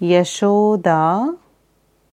Yashoda